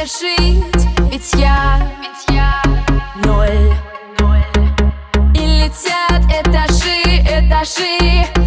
мне жить, ведь я, ведь я ноль. ноль. И летят этажи, этажи.